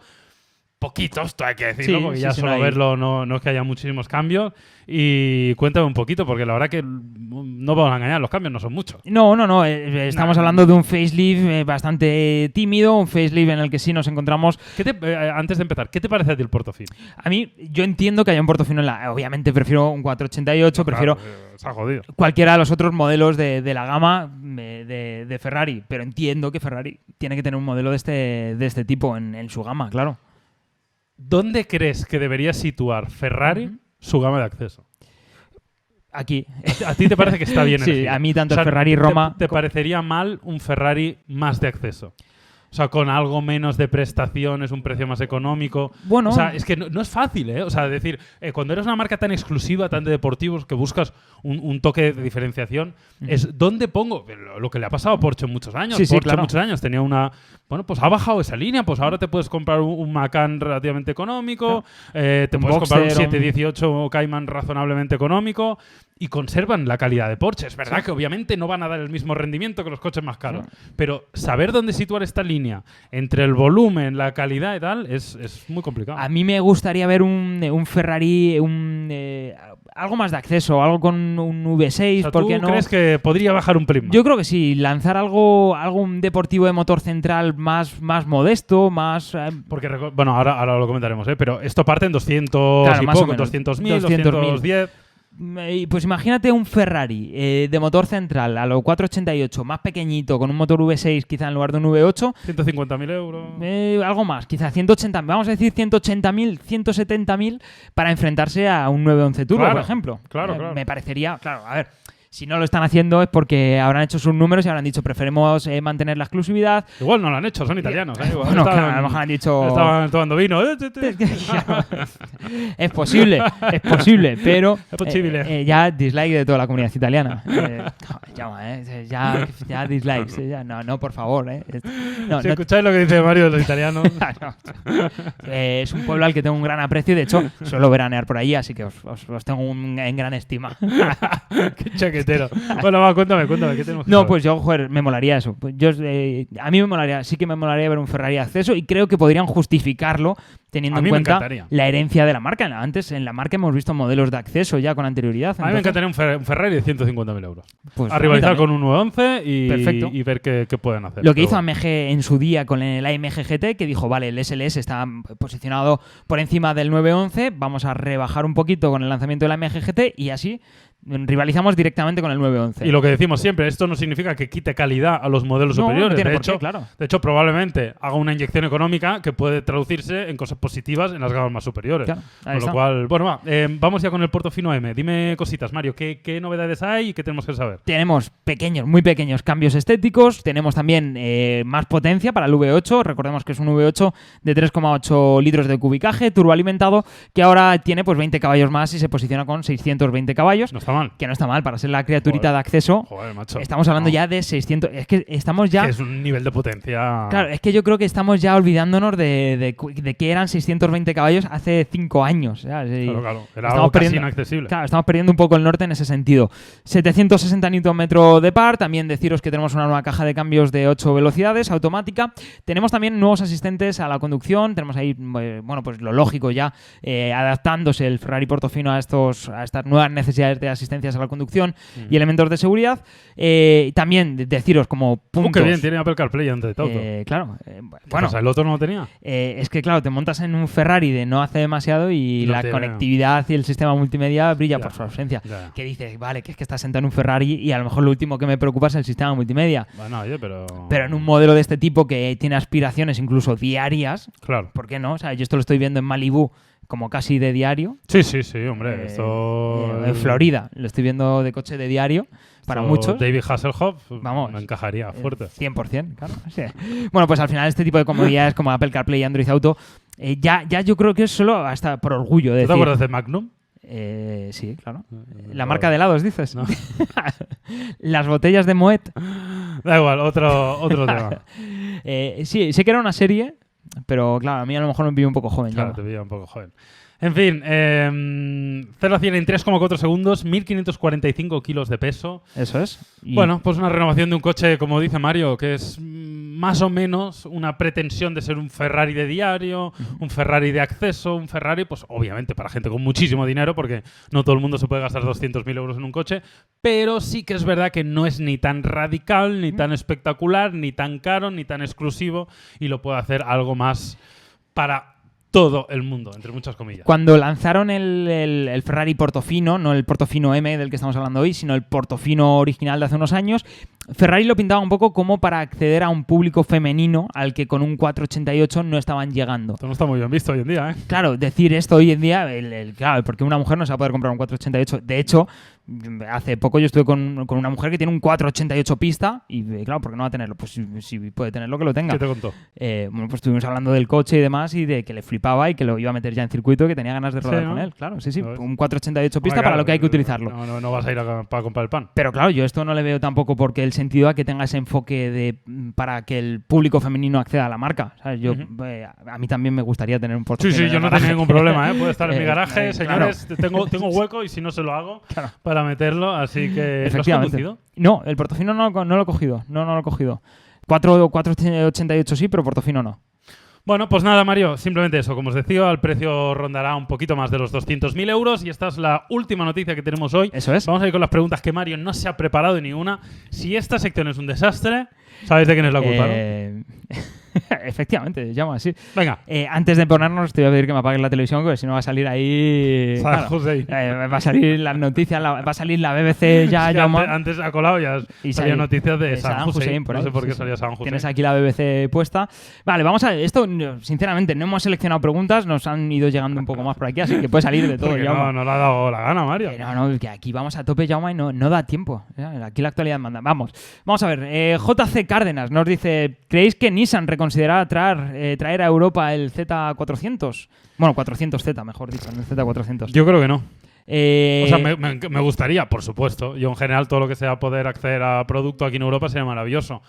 Poquitos, hay que decirlo, Sí, porque ya sí, solo no hay- verlo no, no es que haya muchísimos cambios. Y cuéntame un poquito, porque la verdad que no vamos a engañar, los cambios no son muchos. No, no, no. eh, estamos Nah. hablando de un facelift eh, bastante tímido, un facelift en el que sí nos encontramos ¿Qué te- eh, antes de empezar, ¿qué te parece a ti el Portofino? A mí, yo entiendo que haya un portofino en la. Obviamente prefiero un 488, prefiero Claro, eh, se ha jodido. cualquiera de los otros modelos de, de la gama eh, de, de Ferrari, pero entiendo que Ferrari tiene que tener un modelo de este, de este tipo en, en su gama, claro. ¿Dónde crees que debería situar Ferrari su gama de acceso? Aquí. ¿A ti te parece que está bien Sí, elegido? a mí tanto O sea, el Ferrari te- Roma. ¿Te, parecería mal un Ferrari más de acceso? O sea, con algo menos de prestaciones, un precio más económico. Bueno. O sea, es que no, no es fácil, ¿eh? O sea, decir, eh, cuando eres una marca tan exclusiva, tan de deportivos, que buscas un, un toque de diferenciación, es ¿dónde pongo? Lo, lo que le ha pasado a Porsche en muchos años. Sí, sí, Porsche claro. muchos años tenía una... Bueno, pues ha bajado esa línea, pues ahora te puedes comprar un, un Macan relativamente económico, eh, te Un puedes comprar un- 718 Cayman razonablemente económico y conservan la calidad de Porsche. Es verdad que obviamente no van a dar el mismo rendimiento que los coches más caros, pero saber dónde situar esta línea entre el volumen, la calidad y tal es, es muy complicado. A mí me gustaría ver un, un Ferrari, un, eh, algo más de acceso, algo con un V6, O sea, ¿por ¿tú qué no? crees que podría bajar un más? Yo creo que sí, lanzar algo, algún deportivo de motor central más, más modesto, más... eh, Porque, bueno, ahora, ahora lo comentaremos, ¿eh? pero esto parte en 200 Claro, y más poco, menos. 200.000, 200.000. 210. Pues imagínate un Ferrari eh, de motor central a los 488, más pequeñito, con un motor V6 quizá en lugar de un V8, 150.000 euros. eh, algo más, quizá 180, vamos a decir 180.000, 170.000 para enfrentarse a un 911 Turbo, Claro, por ejemplo. claro, Eh, claro. Me parecería, claro, a ver. Si no lo están haciendo es porque habrán hecho sus números y habrán dicho preferimos eh, mantener la exclusiva. Igual no lo han hecho, son italianos. ¿eh? Igual estaban- claro, a lo mejor han dicho. Estaban tomando vino. eh, es posible, es posible, pero Es posible. eh, eh, ya dislike de toda la comunidad italiana. Eh, ya, eh, ya, ya dislikes, ya, no, no, por favor. Eh. No, Si no- escucháis lo que dice Mario de los italianos. no. Es un pueblo al que tengo un gran aprecio y de hecho suelo veranear por allí, así que os, os- os tengo un- en gran estima. Qué Bueno, va, cuéntame, cuéntame. ¿qué tenemos que No, saber? pues yo, joder, me molaría eso. Pues yo, eh, a mí me molaría, sí que me molaría ver un Ferrari acceso y creo que podrían justificarlo teniendo A en cuenta la herencia de la marca. Antes en la marca hemos visto modelos de acceso ya con anterioridad. A mí me entonces, encantaría un, Fer- un Ferrari de 150.000 euros. pues, a rivalizar con un 911 y, Perfecto. y ver qué, qué pueden hacer. Lo que Pero hizo. AMG en su día con el AMG GT, que dijo, vale, el SLS está posicionado por encima del 911, vamos a rebajar un poquito con el lanzamiento del AMG GT y así rivalizamos directamente con el 911. Y lo que decimos siempre, esto no significa que quite calidad a los modelos No, no superiores. tiene de, por qué, hecho, claro. de hecho, probablemente haga una inyección económica que puede traducirse en cosas positivas en las gamas más superiores. Claro, con lo cual, bueno, va, eh, vamos ya con el Portofino M. Dime cositas, Mario. ¿qué, qué novedades hay y qué tenemos que saber? Tenemos pequeños, muy pequeños cambios estéticos. Tenemos también eh, más potencia para el V8. Recordemos que es un V8 de 3,8 litros de cubicaje, turboalimentado, que ahora tiene pues 20 caballos más y se posiciona con 620 caballos. No está mal. Que no está mal para ser la criaturita Joder. de acceso. Joder, macho. Estamos hablando No. ya de 600. Es que estamos ya. Que es un nivel de potencia. Claro, es que yo creo que estamos ya olvidándonos de, de que eran 620 caballos hace 5 años. ¿sabes? Y Claro, claro. Era algo casi perdiendo- inaccesible. Claro, estamos perdiendo un poco el norte en ese sentido. 760 Nm de par, también deciros que tenemos una nueva caja de cambios de 8 velocidades automática. Tenemos también nuevos asistentes a la conducción, tenemos ahí, eh, bueno, pues lo lógico ya, eh, adaptándose el Ferrari Portofino a, estos, a estas nuevas necesidades de asistencias a la conducción y elementos de seguridad. Eh, también de- deciros como Uh, puntos... qué bien, tiene Apple CarPlay antes de todo. eh, claro, eh, ¿Qué bueno, pasa, ¿El otro no lo tenía? eh, es que claro, te montas en un Ferrari de no hace demasiado y No la tiene. conectividad y el sistema multimedia brilla Ya. por su ausencia. Ya. Que dices, vale, que es que estás sentado en un Ferrari y a lo mejor lo último que me preocupa es el sistema multimedia. Bueno, oye, pero. Pero en un modelo de este tipo que tiene aspiraciones incluso diarias, Claro. ¿por qué no? O sea, yo esto lo estoy viendo en Malibu como casi de diario. Sí, sí, sí, hombre. Eh, esto. eh, en Florida lo estoy viendo de coche de diario para esto muchos. David Hasselhoff. Vamos. Me encajaría Eh, fuerte. 100%, claro. sí. Bueno, pues al final este tipo de comodidades como Apple CarPlay y Android Auto, eh, ya, ya yo creo que es solo hasta por orgullo de ¿Tú te decir. acuerdas de Magnum? Eh, sí, claro. La marca de helados, dices. No. Las botellas de Moet. Da igual, otro, otro tema. Eh, sí, sé que era una serie, pero claro, a mí a lo mejor me pilló un poco joven. Claro, ya. te pilla un poco joven. En fin, eh, 0 a 100 en 3,4 segundos, 1545 kilos de peso. Eso es. Y- Bueno, pues una renovación de un coche, como dice Mario, que es más o menos una pretensión de ser un Ferrari de diario, un Ferrari de acceso, un Ferrari, pues obviamente para gente con muchísimo dinero, porque no todo el mundo se puede gastar 200.000 euros en un coche, pero sí que es verdad que no es ni tan radical, ni tan espectacular, ni tan caro, ni tan exclusivo, y lo puede hacer algo más para todo el mundo, entre muchas comillas. Cuando lanzaron el, el- el Ferrari Portofino, no el Portofino M del que estamos hablando hoy, sino el Portofino original de hace unos años, Ferrari lo pintaba un poco como para acceder a un público femenino al que con un 488 no estaban llegando. Esto no está muy bien visto hoy en día, ¿eh? Claro, decir esto hoy en día, el, el- claro, porque una mujer no se va a poder comprar un 488. De hecho, hace poco yo estuve con, con una mujer que tiene un 488 pista y, eh, claro, ¿por qué no va a tenerlo? Pues si, si puede tenerlo, que lo tenga. ¿Qué te contó? Eh, bueno, pues estuvimos hablando del coche y demás y de que le flipaba y que lo iba a meter ya en circuito y que tenía ganas de rodar Sí, ¿no? con él. Claro, sí, sí. ¿Lo ves? Un 488 pista para lo que hay que utilizarlo. No, no, no vas a ir a, para comprar el pan. Pero claro, yo esto no le veo tampoco porque él sentido a que tenga ese enfoque de para que el público femenino acceda a la marca. ¿sabes? Yo, eh, a mí también me gustaría tener un Sí, portafolio. sí, en yo el no tengo ningún problema, ¿eh? Puede estar en mi garaje, señores. Tengo, tengo hueco y si no se lo hago Claro. para meterlo, así que. ¿Lo has Efectivamente. No, el Portofino no, lo- no lo he cogido. No, no lo he cogido. 4 488 sí, pero Portofino no. Bueno, pues nada, Mario, simplemente eso. Como os decía, el precio rondará un poquito más de los 200.000 euros y esta es la última noticia que tenemos hoy. Eso es. Vamos a ir con las preguntas que Mario no se ha preparado ni una. Si esta sección es un desastre, sabéis de quién es la culpa, ¿no? Eh, Efectivamente, llama así. Venga, Eh, antes de ponernos, te voy a pedir que me apagues la televisión, porque si no va a salir ahí. Claro, eh, va a salir las noticias, la- va a salir la BBC ya. Sí, antes, antes ha colado ya Y salía sal- noticias de eh, Saddam Hussein. por no sé por qué sí, salía Saddam Hussein. Tienes aquí la BBC puesta. Vale, vamos a esto. Sinceramente, no hemos seleccionado preguntas, nos han ido llegando un poco más por aquí, así que puede salir de todo. No, no le ha dado la gana, Mario. Que no, no, que aquí vamos a tope, Jaume, y no, no da tiempo. Ya, Aquí la actualidad manda. Vamos, vamos a ver. eh, JC Cárdenas nos dice: ¿Creéis que Nissan reconsiderará traer, eh, traer a Europa el Z400? Bueno, 400Z, mejor dicho, el Z400. Yo creo que no. Eh, O sea, me, me- me gustaría, por supuesto. Yo, en general, todo lo que sea poder acceder a producto aquí en Europa sería maravilloso.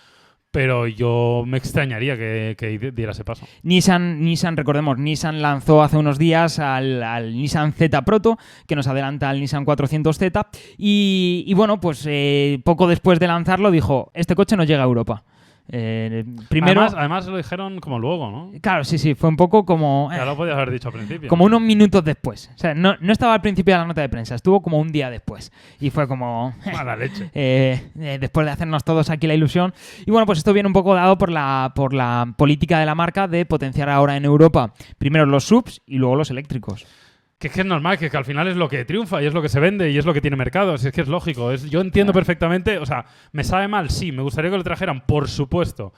Pero yo me extrañaría que, que diera ese paso. Nissan, Nissan, recordemos, Nissan lanzó hace unos días al, al Nissan Z Proto, que nos adelanta al Nissan 400Z, y, y bueno, pues eh, poco después de lanzarlo dijo, este coche no llega a Europa. Eh, primero, Además, además lo dijeron como luego, ¿no? claro, sí, sí, fue un poco como... Ya eh, lo podías haber dicho al principio. como unos minutos después. O sea, no, no estaba al principio de la nota de prensa, estuvo como un día después. Y fue como... Mala leche. eh, eh, después de hacernos todos aquí la ilusión. Y bueno, pues esto viene un poco dado por la, por la política de la marca de potenciar ahora en Europa primero los subs y luego los eléctricos. Que es que es normal, que, que al final es lo que triunfa y es lo que se vende y es lo que tiene mercado. Si es que es lógico. Es, yo entiendo perfectamente. O sea, ¿me sabe mal? Sí. ¿Me gustaría que lo trajeran? Por supuesto.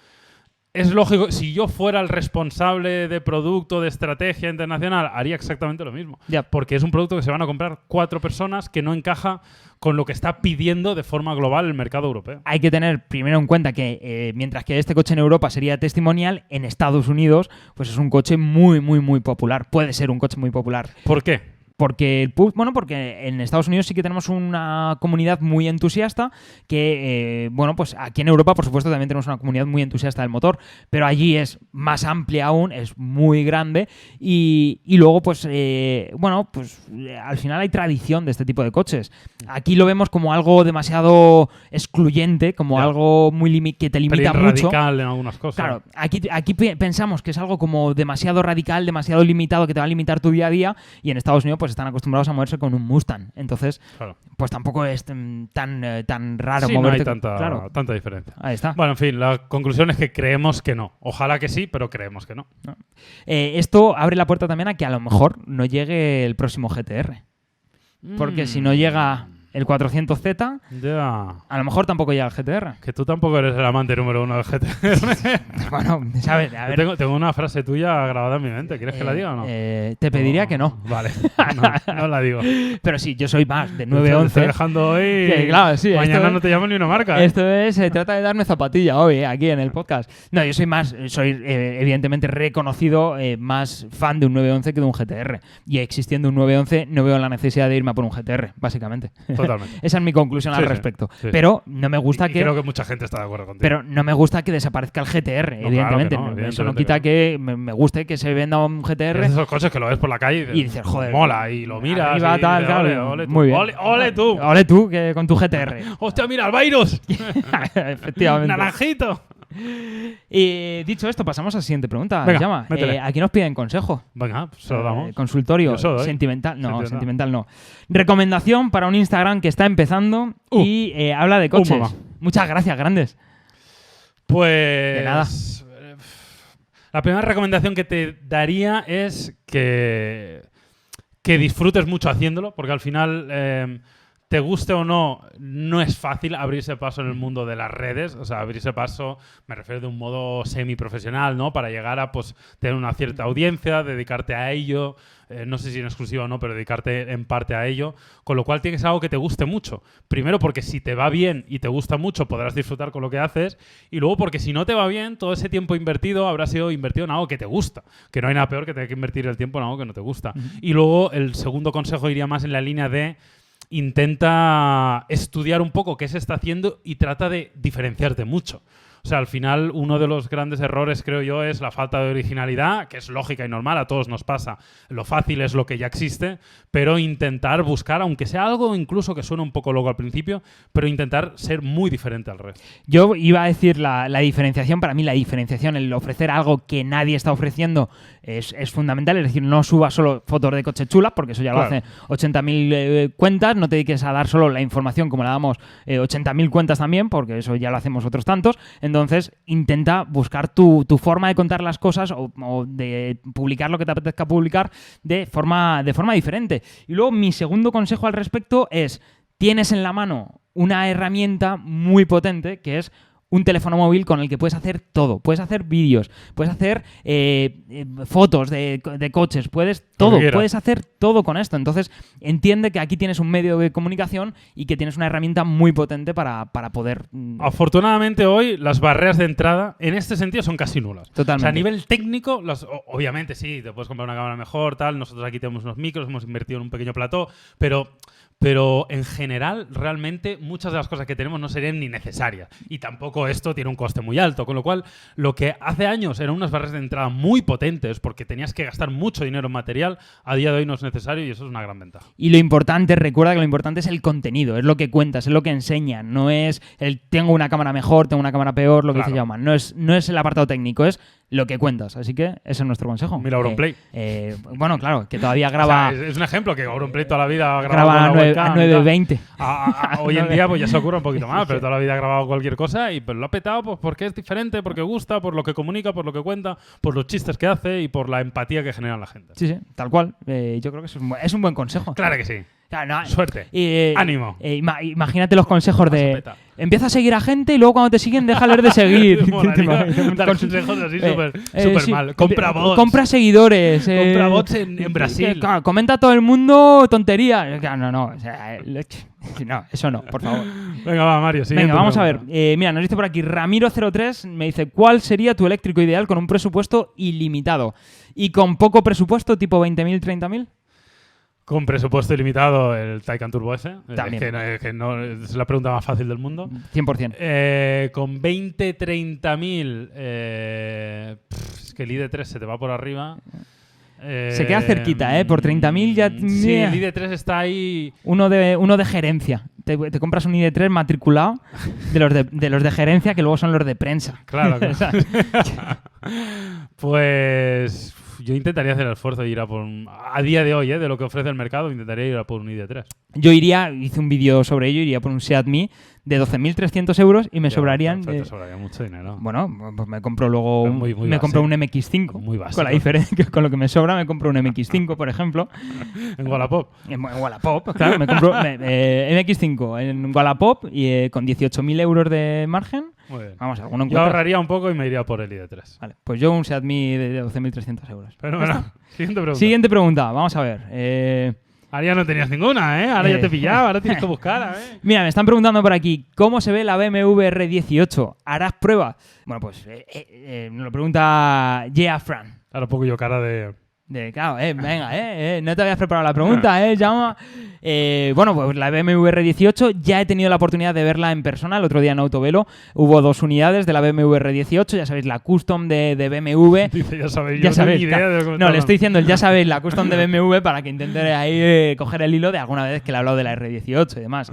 Es lógico, si yo fuera el responsable de producto, de estrategia internacional, haría exactamente lo mismo. Ya. Porque es un producto que se van a comprar cuatro personas que no encaja con lo que está pidiendo de forma global el mercado europeo. Hay que tener primero en cuenta que eh, mientras que este coche en Europa sería testimonial, en Estados Unidos pues es un coche muy, muy, muy popular. Puede ser un coche muy popular. ¿Por qué? Porque el bueno, porque en Estados Unidos sí que tenemos una comunidad muy entusiasta que, eh, bueno, pues aquí en Europa, por supuesto, también tenemos una comunidad muy entusiasta del motor, pero allí es más amplia aún, es muy grande y, y luego, pues, eh, bueno, pues eh, al final hay tradición de este tipo de coches. Aquí lo vemos como algo demasiado excluyente, como algo muy limi- que te limita Pelín mucho. radical en algunas cosas. Claro, aquí, aquí pe- pensamos que es algo como demasiado radical, demasiado limitado, que te va a limitar tu día a día, y en Estados Unidos pues están acostumbrados a moverse con un Mustang. Entonces, Claro. pues tampoco es mm, tan, eh, tan raro Sí, no hay tanta, Claro, tanta diferencia. ahí está. Bueno, en fin, la conclusión es que creemos que no. Ojalá que sí, pero creemos que no. Eh, esto abre la puerta también a que a lo mejor no llegue el próximo GTR. Porque si no llega el 400Z, Ya. a lo mejor tampoco llega el GTR. Que tú tampoco eres el amante número uno del GTR. bueno, ¿sabes? A ver, tengo, tengo una frase tuya grabada en mi mente. ¿Quieres que la eh, diga o no? eh, te pediría que no. Vale. No, no la digo. Pero sí, yo soy más, de Te estoy 9-11. dejando hoy. Sí, claro, sí, Mañana no te llamo ni una marca. ¿eh? Esto es, se trata de darme zapatilla hoy, eh, aquí en el podcast. No, yo soy más, soy eh, evidentemente reconocido, eh, más fan de un 911 que de un GTR. Y existiendo un 911, no veo la necesidad de irme a por un GTR, básicamente. Totalmente. Esa es mi conclusión Sí, al sí, respecto. sí. Pero no me gusta Y que. creo que mucha gente está de acuerdo contigo. Pero no me gusta que desaparezca el GTR, No, evidentemente. claro no, Eso no evidentemente quita que me, guste que se venda un GTR. Es esos coches que lo ves por la calle y dices, joder, mola, y lo miras. arriba, y tal, ole, ole tú, Muy bien. Ole, ole tú. Ole tú, que con tu GTR. ¡Hostia, mira, el virus! Efectivamente. ¡Naranjito! Y dicho esto, pasamos a la siguiente pregunta. Venga, Llama. Eh, aquí nos piden consejo. Venga, pues se lo Eh, damos. consultorio sentimental. No, Sentimental. sentimental no. Recomendación para un Instagram que está empezando Uh. y eh, habla de coches. mamá. Muchas gracias, grandes. Pues. De nada. La primera recomendación que te daría es que. que disfrutes mucho haciéndolo, porque al final. Te guste o no, no es fácil abrirse paso en el mundo de las redes. O sea, abrirse paso, me refiero de un modo semi-profesional, ¿no? Para llegar a pues, tener una cierta audiencia, dedicarte a ello. eh, no sé si en exclusiva o no, pero dedicarte en parte a ello. Con lo cual tiene que ser algo que te guste mucho. Primero porque si te va bien y te gusta mucho, podrás disfrutar con lo que haces. Y luego porque si no te va bien, todo ese tiempo invertido habrá sido invertido en algo que te gusta. Que no hay nada peor que tener que invertir el tiempo en algo que no te gusta. Y luego el segundo consejo iría más en la línea de intenta estudiar un poco qué se está haciendo y trata de diferenciarte mucho. O sea, al final uno de los grandes errores, creo yo, es la falta de originalidad, que es lógica y normal, a todos nos pasa. Lo fácil es lo que ya existe, pero intentar buscar, aunque sea algo incluso que suene un poco loco al principio, pero intentar ser muy diferente al resto. Yo iba a decir la, la diferenciación, para mí la diferenciación, el ofrecer algo que nadie está ofreciendo es, es fundamental, es decir, no subas solo fotos de coche chulas, porque eso ya Claro. lo hace 80.000 eh, cuentas, no te dediques a dar solo la información como la damos eh, 80.000 cuentas también, porque eso ya lo hacemos otros tantos, entonces intenta buscar tu, tu forma de contar las cosas o, o de publicar lo que te apetezca publicar de forma, de forma diferente. Y luego mi segundo consejo al respecto es, tienes en la mano una herramienta muy potente que es un teléfono móvil con el que puedes hacer todo. Puedes hacer vídeos, puedes hacer eh, eh, fotos de, de coches, puedes todo, puedes hacer todo con esto. Entonces, entiende que aquí tienes un medio de comunicación y que tienes una herramienta muy potente para, para poder... mm, Afortunadamente hoy las barreras de entrada en este sentido son casi nulas. Totalmente. O sea, a nivel técnico, obviamente sí, te puedes comprar una cámara mejor, tal. Nosotros aquí tenemos unos micros, hemos invertido en un pequeño plató, pero, pero en general, realmente muchas de las cosas que tenemos no serían ni necesarias. Y tampoco esto tiene un coste muy alto. Con lo cual, lo que hace años eran unas barreras de entrada muy potentes porque tenías que gastar mucho dinero en material, a día de hoy no es necesario y eso es una gran ventaja. Y lo importante, recuerda que lo importante es el contenido, es lo que cuentas, es lo que enseñas, no es el tengo una cámara mejor, tengo una cámara peor, lo que Claro. dice Jaume. No es, no es el apartado técnico, es lo que cuentas. Así que ese es nuestro consejo. Mira Auronplay. Eh, eh, bueno, claro, que todavía O graba, sea, es, un ejemplo que Auronplay toda la vida ha grabado graba a la nueve- webcam a y tal. 920. A- a- a- hoy en día pues ya se ocurre un poquito más, pero toda la vida ha grabado cualquier cosa y pues lo ha petado pues porque es diferente, porque gusta, por lo que comunica, por lo que cuenta, por los chistes que hace y por la empatía que genera en la gente. Sí, sí, tal cual. Eh, yo creo que eso es un buen consejo. Claro que sí. Claro, no, Suerte. eh, Ánimo. eh, ima- imagínate los consejos de empieza a seguir a gente y luego cuando te siguen déjales de seguir. Molaría dar consejos así Eh, súper eh, súper sí. mal. Compra bots. Compra seguidores. eh, Compra bots en- en Brasil. claro, comenta a todo el mundo tonterías. Claro, no, no. o sea, no, eso no, por favor. Venga, va, Mario. siguiente Venga, vamos a ver. pregunta. Eh, mira, nos dice por aquí Ramiro03, me dice, ¿cuál sería tu eléctrico ideal con un presupuesto ilimitado? Y con poco presupuesto, tipo 20.000, 30.000? Con presupuesto ilimitado, el Taycan Turbo S. eh, También. Es que, no- es que no- es la pregunta más fácil del mundo. 100%. Eh, con 20, 30 mil, eh, es que el ID3 se te va por arriba. Se queda cerquita, ¿eh? Por 30.000 ya- Sí, el ID3 está ahí. Uno de, uno de gerencia. Te, te compras un ID3 matriculado de los de, de los de gerencia que luego son los de prensa. Claro. claro. pues yo intentaría hacer el esfuerzo de ir a por un. A día de hoy, ¿eh? de lo que ofrece el mercado, intentaría ir a por un ID3. Yo iría, hice un vídeo sobre ello, iría por un Seat Me de 12.300 euros y me Ya, sobrarían... Te eh, sobraría mucho dinero. bueno, pues me compro luego un, Muy- muy me compro un básico. MX5. Muy básico. Con la diferencia con lo que me sobra me compro un MX5, por ejemplo. En Wallapop. En en Wallapop, claro, me compro eh, MX5 en Wallapop y eh, con 18.000 euros de margen. Muy bien. Vamos, alguno Yo encuentra. ahorraría un poco y me iría por el ID3. Vale, pues yo un Seat Me de 12.300 euros. Pero bueno, siguiente pregunta. Siguiente pregunta, vamos a ver. Eh, Ahora ya no tenías ninguna, ¿eh? Ahora ya Eh. te pillaba, ahora tienes que buscar, ¿eh? Mira, me están preguntando por aquí, ¿cómo se ve la BMW R18? ¿Harás prueba? Bueno, pues eh, eh, eh, nos lo pregunta Yeah Fran. Ahora pongo yo cara de. De, claro, eh, venga, eh, eh, no te habías preparado la pregunta, eh, llama. Eh, bueno, pues la BMW R18 ya he tenido la oportunidad de verla en persona. El otro día en Autovelo hubo dos unidades de la BMW R18, ya sabéis, la custom de, de BMW. Dice, ya sabéis, Ya no sabéis, idea de le estoy diciendo el ya sabéis, la custom de BMW para que intente ahí eh, coger el hilo de alguna vez que le he hablado de la R18 y demás.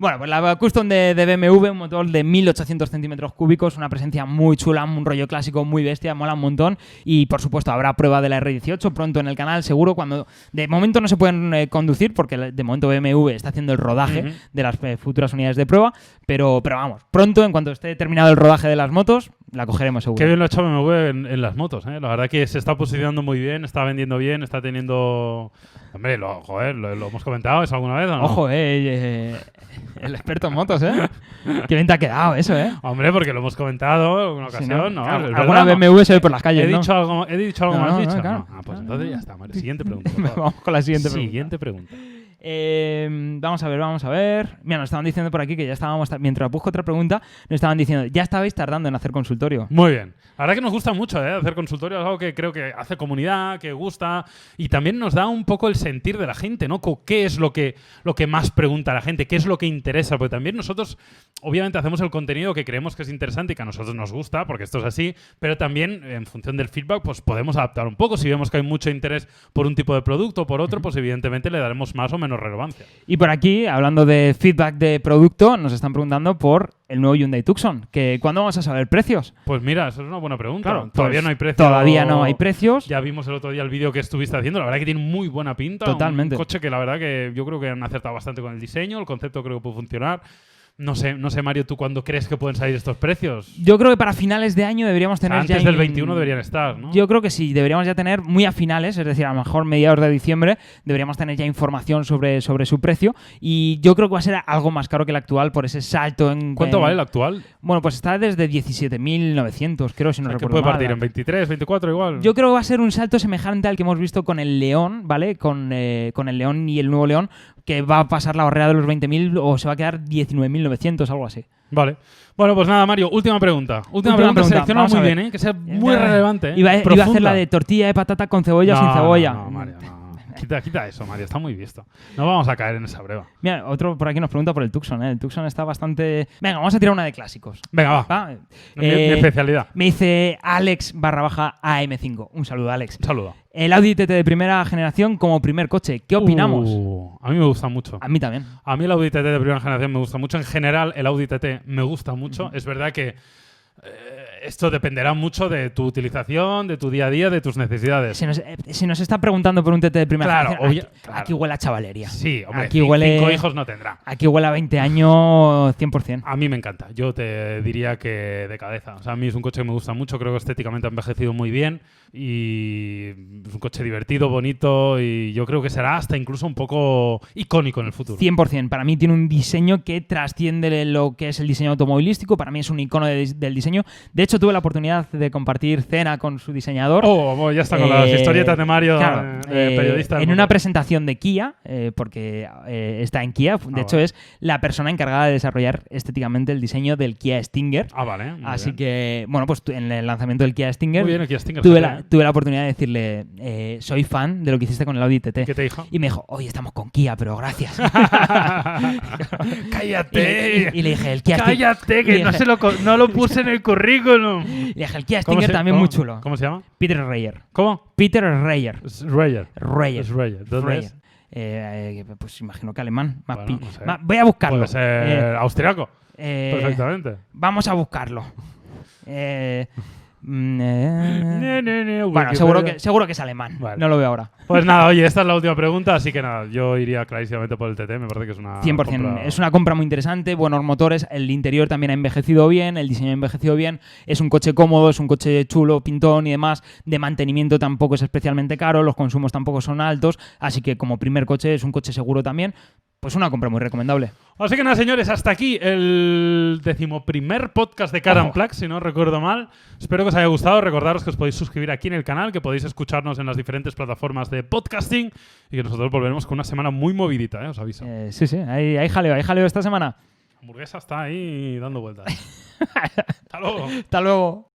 Bueno, pues la custom de, de BMW, un motor de 1800 centímetros cúbicos, una presencia muy chula, un rollo clásico muy bestia, mola un montón. Y por supuesto, habrá prueba de la R18 pronto en el canal, seguro. Cuando de momento no se pueden eh, conducir, porque de momento BMW está haciendo el rodaje de las eh, futuras unidades de prueba. Pero, pero vamos, pronto, en cuanto esté terminado el rodaje de las motos, la cogeremos seguro. Qué bien lo ha hecho BMW en, en las motos, ¿eh? La verdad que se está posicionando muy bien, está vendiendo bien, está teniendo... Hombre, lo, joder, lo, lo hemos comentado eso alguna vez, ¿o no? Ojo, eh, eh, el experto en motos, ¿eh? Qué bien te ha quedado eso, ¿eh? Hombre, porque lo hemos comentado en una ocasión, ¿no? Claro, alguna ¿no? BMW se ve por las calles, ¿He ¿no? dicho algo, ¿He dicho algo No, no, dicho? claro. Ah, pues entonces ya está. Mario. Siguiente pregunta. Vamos con la siguiente pregunta. Siguiente pregunta. Eh, vamos a ver, vamos a ver. Mira, nos estaban diciendo por aquí que ya estábamos, mientras busco otra pregunta, nos estaban diciendo, ya estabais tardando en hacer consultorio. Muy bien. La verdad que nos gusta mucho ¿eh? hacer consultorio, es algo que creo que hace comunidad, que gusta y también nos da un poco el sentir de la gente, ¿no? ¿Qué es lo que, lo que más pregunta la gente? ¿Qué es lo que interesa? Porque también nosotros, obviamente, hacemos el contenido que creemos que es interesante y que a nosotros nos gusta, porque esto es así, pero también, en función del feedback, pues podemos adaptar un poco. Si vemos que hay mucho interés por un tipo de producto o por otro, pues evidentemente le daremos más o menos relevancia. Y por aquí, hablando de feedback de producto, nos están preguntando por el nuevo Hyundai Tucson, que ¿cuándo vamos a saber precios? Pues mira, eso es una buena pregunta. Claro, todavía pues no hay precio. Todavía no hay precios. Ya vimos el otro día el vídeo que estuviste haciendo. La verdad que tiene muy buena pinta. Totalmente. Un coche que la verdad que yo creo que han acertado bastante con el diseño. El concepto creo que puede funcionar. No sé, no sé, Mario, ¿tú cuándo crees que pueden salir estos precios? Yo creo que para finales de año deberíamos tener ya Antes del in- 21 deberían estar, ¿no? Yo creo que sí, deberíamos ya tener muy a finales, es decir, a lo mejor mediados de diciembre, deberíamos tener ya información sobre, sobre su precio y yo creo que va a ser algo más caro que el actual por ese salto en... ¿Cuánto en- vale el actual? Bueno, pues está desde 17.900, creo, si no O sea, que recuerdo puede mal. partir en 23, 24 igual. Yo creo que va a ser un salto semejante al que hemos visto con el León, ¿vale? Con, eh, con el León y el nuevo León, que va a pasar la barrera de los 20.000 o se va a quedar 19.900, algo así. Vale. Bueno, pues nada, Mario, última pregunta. Última, Última pregunta, selecciona muy bien, ¿eh? Que sea muy Eh, relevante. ¿eh? Iba, iba a hacer la de tortilla de patata con cebolla o sin cebolla. No, Mario, no. Quita, quita eso, Mario, está muy visto. No vamos a caer en esa breva. Mira, otro por aquí nos pregunta por el Tucson, ¿eh? El Tucson está bastante... Venga, vamos a tirar una de clásicos. Venga, va. ¿va? Mi, mi Eh, especialidad. me dice Alex barra baja AM5. Un saludo, Alex. Un saludo. El Audi TT de primera generación como primer coche. ¿Qué opinamos? Uh, a mí me gusta mucho. A mí también. A mí el Audi TT de primera generación me gusta mucho. En general, el Audi TT me gusta mucho. Es verdad que eh, esto dependerá mucho de tu utilización, de tu día a día, de tus necesidades. Si nos, eh, si nos está preguntando por un TT de primera Claro, generación, aquí, claro. aquí huele a chavalería. Sí, hombre, Aquí huele- cinco hijos no tendrá. Aquí huele a 20 años 100%. A mí me encanta. Yo te diría que de cabeza. O sea, a mí es un coche que me gusta mucho. Creo que estéticamente ha envejecido muy bien. Y es un coche divertido, bonito. Y yo creo que será hasta incluso un poco icónico en el futuro. 100%. Para mí tiene un diseño que trasciende lo que es el diseño automovilístico. Para mí es un icono de- del diseño. De hecho, tuve la oportunidad de compartir cena con su diseñador. Oh, bueno, ya está con las Eh, historietas de Mario, claro, eh, eh, periodista. En una presentación de Kia, eh, porque está en Kia. De Ah, hecho, vale. es la persona encargada de desarrollar estéticamente el diseño del Kia Stinger. Ah, vale. Así bien. que, bueno, pues en el lanzamiento del Kia Stinger Muy bien, aquí Stinger. tuve, la, tuve la oportunidad de decirle, eh, soy fan de lo que hiciste con el Audi TT. ¿Qué te dijo? Y me dijo, hoy estamos con Kia, pero gracias. ¡Cállate! Y le- y- y le dije, el Kia ¡Cállate! Que no, se lo, co- no lo puse en el currículum. Le dije, el Kia ¿Cómo Stinger se- también cómo- muy chulo. ¿Cómo se llama? Peter Reyer. ¿Cómo? Peter Reyer. Reyer. Reyer. Reyer. ¿Dónde Reyer. es? Eh, eh, pues imagino que alemán. Más Bueno, pi- no sé. más- voy a buscarlo. Puede ser Eh, austriaco. Perfectamente. Vamos a buscarlo. Eh, mm, eh, bueno, seguro que, seguro que es alemán. Vale. No lo veo ahora. Pues nada, oye, esta es la última pregunta, así que nada, yo iría clarísimamente por el TT, me parece que es una 100%. compra- Es una compra muy interesante, buenos motores, el interior también ha envejecido bien, el diseño ha envejecido bien, es un coche cómodo, es un coche chulo, pintón y demás, de mantenimiento tampoco es especialmente caro, los consumos tampoco son altos, así que como primer coche es un coche seguro también, pues una compra muy recomendable. Así que nada, señores, hasta aquí el decimoprimer podcast de Car Ojo. Plug, si no recuerdo mal. Espero que os haya gustado. Recordaros que os podéis suscribir aquí en el canal, que podéis escucharnos en las diferentes plataformas de podcasting y que nosotros volveremos con una semana muy movidita, ¿eh? os aviso. Eh, sí, sí, hay, hay jaleo, hay jaleo esta semana. La hamburguesa está ahí dando vueltas. Hasta luego. Hasta luego.